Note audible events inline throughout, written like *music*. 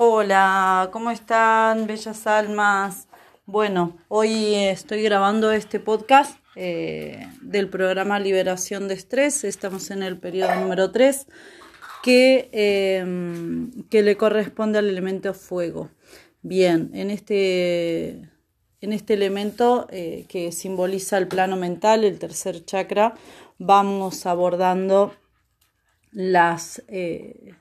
Hola, ¿cómo están, bellas almas? Bueno, hoy estoy grabando este podcast eh, del programa Liberación de Estrés. Estamos en el periodo número 3 que, em, que le corresponde al elemento fuego. Bien, en este, en este elemento eh, que simboliza el plano mental, el tercer chakra, vamos abordando las, eh,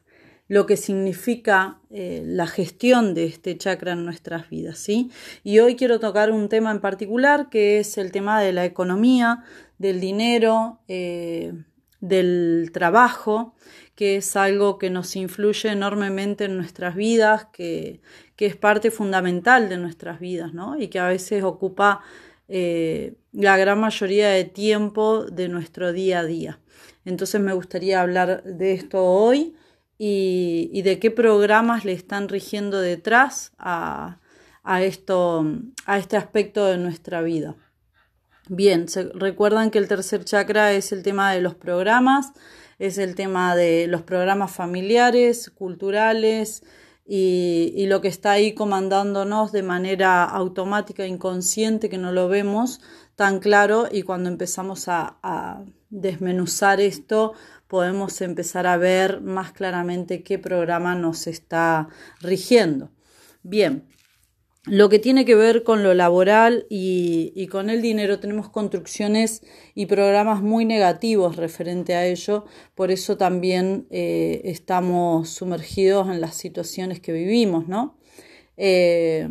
lo que significa eh, la gestión de este chakra en nuestras vidas. ¿sí? Y hoy quiero tocar un tema en particular que es el tema de la economía, del dinero, eh, del trabajo, que es algo que nos influye enormemente en nuestras vidas, que, que es parte fundamental de nuestras vidas ¿no? y que a veces ocupa la gran mayoría de tiempo de nuestro día a día. Entonces me gustaría hablar de esto hoy y, de qué programas le están rigiendo detrás a, esto, a este aspecto de nuestra vida. Bien, se, recuerdan que el tercer chakra es el tema de los programas, es el tema de los programas familiares, culturales y, lo que está ahí comandándonos de manera automática, inconsciente, que no lo vemos tan claro y cuando empezamos a, desmenuzar esto podemos empezar a ver más claramente qué programa nos está rigiendo. Bien, lo que tiene que ver con lo laboral y, con el dinero, tenemos construcciones y programas muy negativos referente a ello, por eso también eh, estamos sumergidos en las situaciones que vivimos, ¿no? Eh,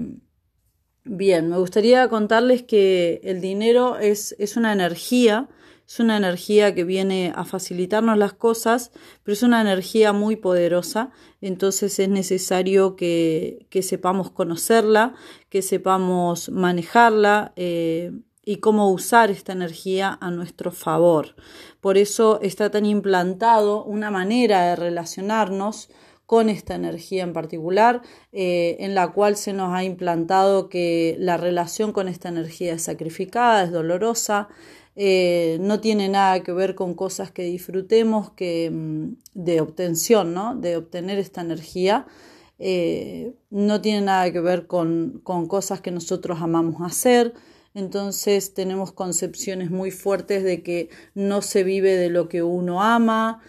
Bien, me gustaría contarles que el dinero es, es, una energía, es una energía que viene a facilitarnos las cosas, pero es una energía muy poderosa, entonces es necesario que, que sepamos conocerla, que sepamos manejarla eh, y cómo usar esta energía a nuestro favor. Por eso está tan implantado una manera de relacionarnos con esta energía en particular, eh, en la cual se nos ha implantado que la relación con esta energía es sacrificada, es dolorosa, eh, no tiene nada que ver con cosas que disfrutemos, que, mm, de obtención, ¿no? de obtener esta energía. Eh, no tiene nada que ver con, con, cosas que nosotros amamos hacer. Entonces tenemos concepciones muy fuertes de que no se vive de lo que uno ama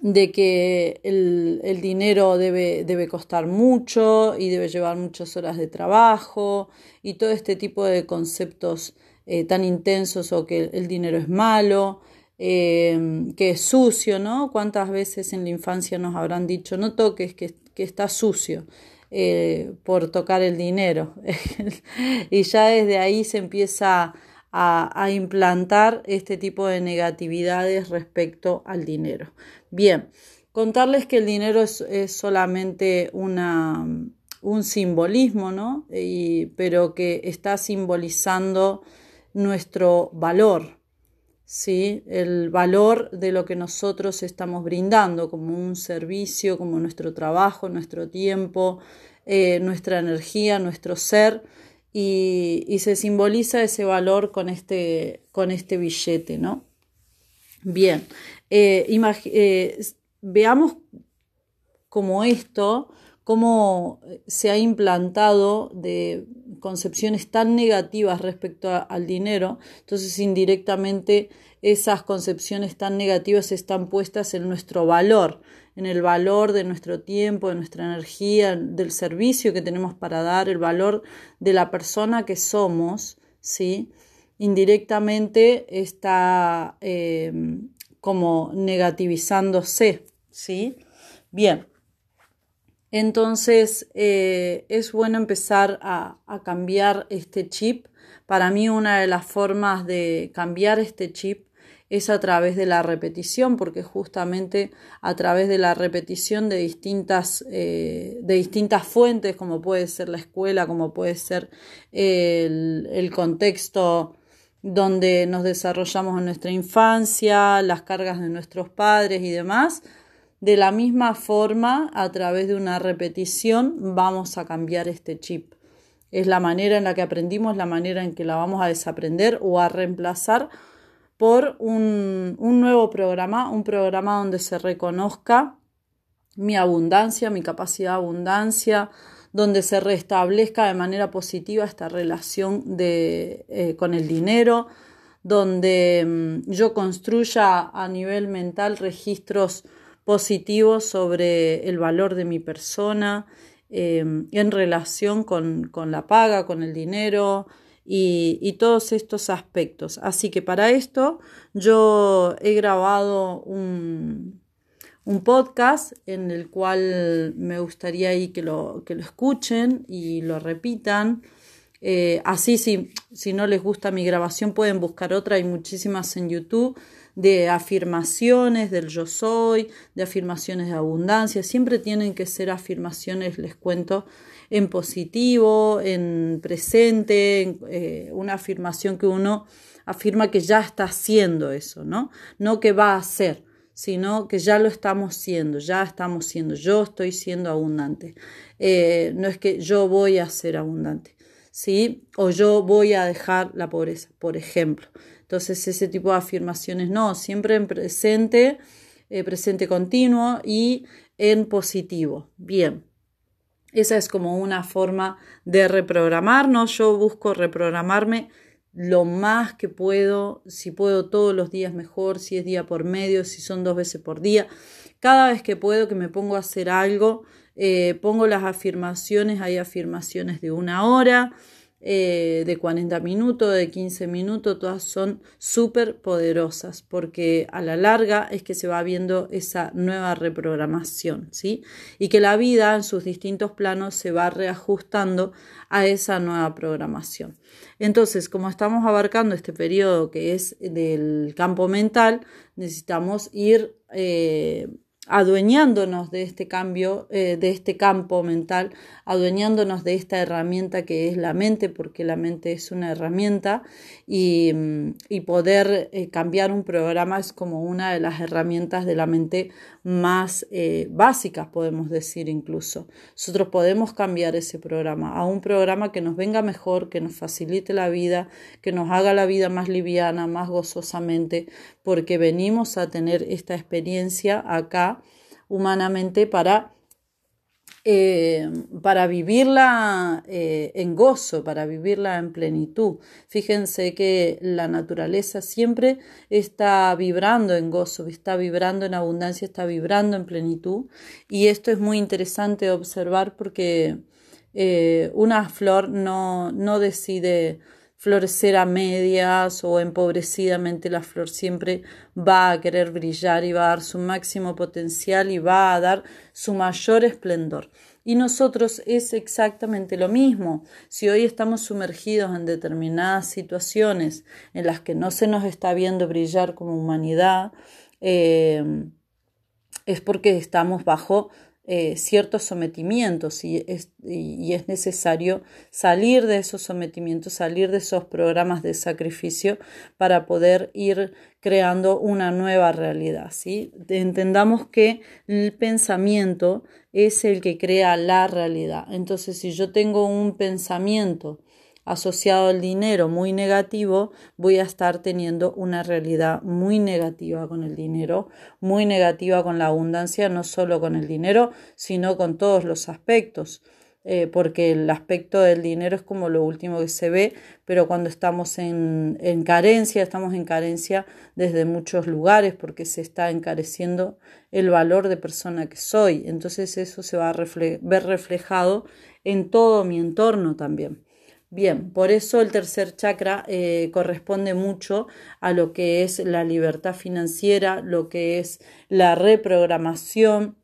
de que el, dinero debe, debe, costar mucho y debe llevar muchas horas de trabajo y todo este tipo de conceptos eh, tan intensos o que el dinero es malo, em, que es sucio, ¿no? ¿Cuántas veces en la infancia nos habrán dicho no toques, que, que está sucio? Eh, por tocar el dinero *laughs* y ya desde ahí se empieza a, implantar este tipo de negatividades respecto al dinero. Bien, contarles que el dinero es, solamente una, un simbolismo, ¿no? pero que está simbolizando nuestro valor, ¿sí? El valor de lo que nosotros estamos brindando como un servicio, como nuestro trabajo, nuestro tiempo, eh, nuestra energía, nuestro ser y, se simboliza ese valor con este, con este billete, ¿no? Bien, eh, eh, veamos como esto, cómo se ha implantado de concepciones tan negativas respecto al dinero, entonces indirectamente esas concepciones tan negativas están puestas en nuestro valor, en el valor de nuestro tiempo, de nuestra energía, del servicio que tenemos para dar, el valor de la persona que somos, ¿sí? Indirectamente está eh, como negativizándose, ¿sí? Bien. Entonces eh, es bueno empezar a, cambiar este chip. Para mí una de las formas de cambiar este chip es a través de la repetición, porque justamente a través de la repetición de distintas, eh, de distintas fuentes, como puede ser la escuela, como puede ser el contexto donde nos desarrollamos en nuestra infancia, las cargas de nuestros padres y demás, de la misma forma, a través de una repetición, vamos a cambiar este chip. Es la manera en la que aprendimos, la manera en que la vamos a desaprender o a reemplazar por un, nuevo programa, un programa donde se reconozca mi abundancia, mi capacidad de abundancia, donde se restablezca de manera positiva esta relación eh, con el dinero, donde mm, yo construya a nivel mental registros positivos sobre el valor de mi persona em, en relación con, la paga, con el dinero y, y, todos estos aspectos. Así que para esto yo he grabado un, un podcast en el cual me gustaría ahí que lo, que lo escuchen y lo repitan. Eh, así, si, si no les gusta mi grabación, pueden buscar otra. Hay muchísimas en YouTube de afirmaciones del yo soy, de afirmaciones de abundancia. Siempre tienen que ser afirmaciones, les cuento, en positivo, en presente, eh, una afirmación que uno afirma que ya está haciendo eso, ¿no? No que va a hacer sino que ya lo estamos siendo, ya estamos siendo, yo estoy siendo abundante. Eh, no es que yo voy a ser abundante, ¿sí? O yo voy a dejar la pobreza, por ejemplo. Entonces, ese tipo de afirmaciones no, siempre en presente, eh, presente continuo y en positivo. Bien. Esa es como una forma de reprogramarnos. Yo busco reprogramarme lo más que puedo, si puedo todos los días mejor, si es día por medio, si son dos veces por día. Cada vez que puedo que me pongo a hacer algo, eh, pongo las afirmaciones, hay afirmaciones de una hora, eh, de 40 minutos, de 15 minutos, todas son súper poderosas porque a la larga es que se va viendo esa nueva reprogramación, ¿sí? Y que la vida en sus distintos planos se va reajustando a esa nueva programación. Entonces, como estamos abarcando este periodo que es del campo mental, necesitamos ir eh, adueñándonos de este cambio, eh, de este campo mental, adueñándonos de esta herramienta que es la mente, porque la mente es una herramienta y, mm, poder eh, cambiar un programa es como una de las herramientas de la mente más eh, básicas, podemos decir incluso. Nosotros podemos cambiar ese programa a un programa que nos venga mejor, que nos facilite la vida, que nos haga la vida más liviana, más gozosamente, porque venimos a tener esta experiencia acá humanamente para, eh, para vivirla eh, en gozo, para vivirla en plenitud. Fíjense que la naturaleza siempre está vibrando en gozo, está vibrando en abundancia, está vibrando en plenitud. Y esto es muy interesante observar porque eh, una flor no, no decide florecer a medias o empobrecidamente, la flor siempre va a querer brillar y va a dar su máximo potencial y va a dar su mayor esplendor. Y nosotros es exactamente lo mismo. Si hoy estamos sumergidos en determinadas situaciones en las que no se nos está viendo brillar como humanidad, eh, es porque estamos bajo eh, ciertos sometimientos y es, y es, necesario salir de esos sometimientos, salir de esos programas de sacrificio para poder ir creando una nueva realidad. ¿sí? Entendamos que el pensamiento es el que crea la realidad. Entonces, si yo tengo un pensamiento asociado al dinero muy negativo, voy a estar teniendo una realidad muy negativa con el dinero, muy negativa con la abundancia, no solo con el dinero, sino con todos los aspectos. Eh, porque el aspecto del dinero es como lo último que se ve, pero cuando estamos en, en, carencia, estamos en carencia desde muchos lugares porque se está encareciendo el valor de persona que soy. Entonces eso se va a ver reflejado en todo mi entorno también. Bien, por eso el tercer chakra eh, corresponde mucho a lo que es la libertad financiera, lo que es la reprogramación,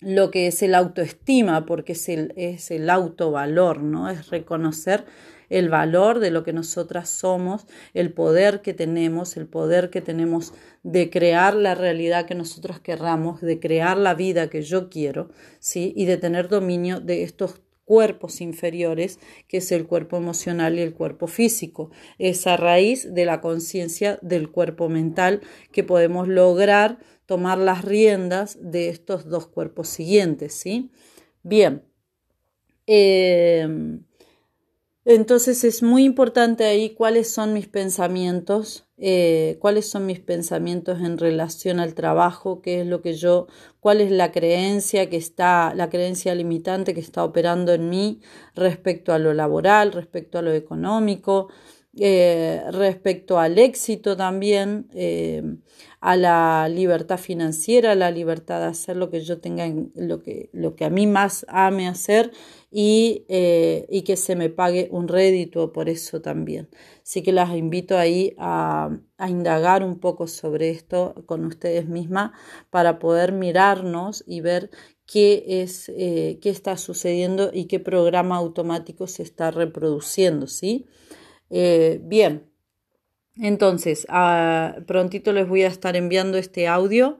lo que es el autoestima, porque es el, es el autovalor, ¿no? Es reconocer el valor de lo que nosotras somos, el poder que tenemos, el poder que tenemos de crear la realidad que nosotros querramos, de crear la vida que yo quiero, ¿sí? Y de tener dominio de estos cuerpos inferiores, que es el cuerpo emocional y el cuerpo físico. Esa raíz de la conciencia del cuerpo mental que podemos lograr tomar las riendas de estos dos cuerpos siguientes, ¿sí? Bien. Em, Entonces es muy importante ahí cuáles son mis pensamientos, eh, cuáles son mis pensamientos en relación al trabajo, qué es lo que yo, cuál es la creencia que está, la creencia limitante que está operando en mí respecto a lo laboral, respecto a lo económico, eh, respecto al éxito también, eh, a la libertad financiera, a la libertad de hacer lo que yo tenga, lo que, lo que a mí más ame hacer y, eh, y que se me pague un rédito por eso también. Así que las invito ahí a, a indagar un poco sobre esto con ustedes mismas para poder mirarnos y ver qué es qué está sucediendo y qué programa automático se está reproduciendo, ¿sí? Eh, bien, entonces, ah, prontito les voy a estar enviando este audio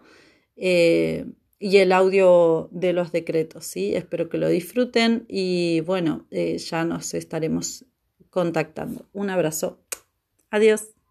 eh, y el audio de los decretos, ¿sí? Espero que lo disfruten y bueno, eh, ya nos estaremos contactando. Un abrazo. Adiós.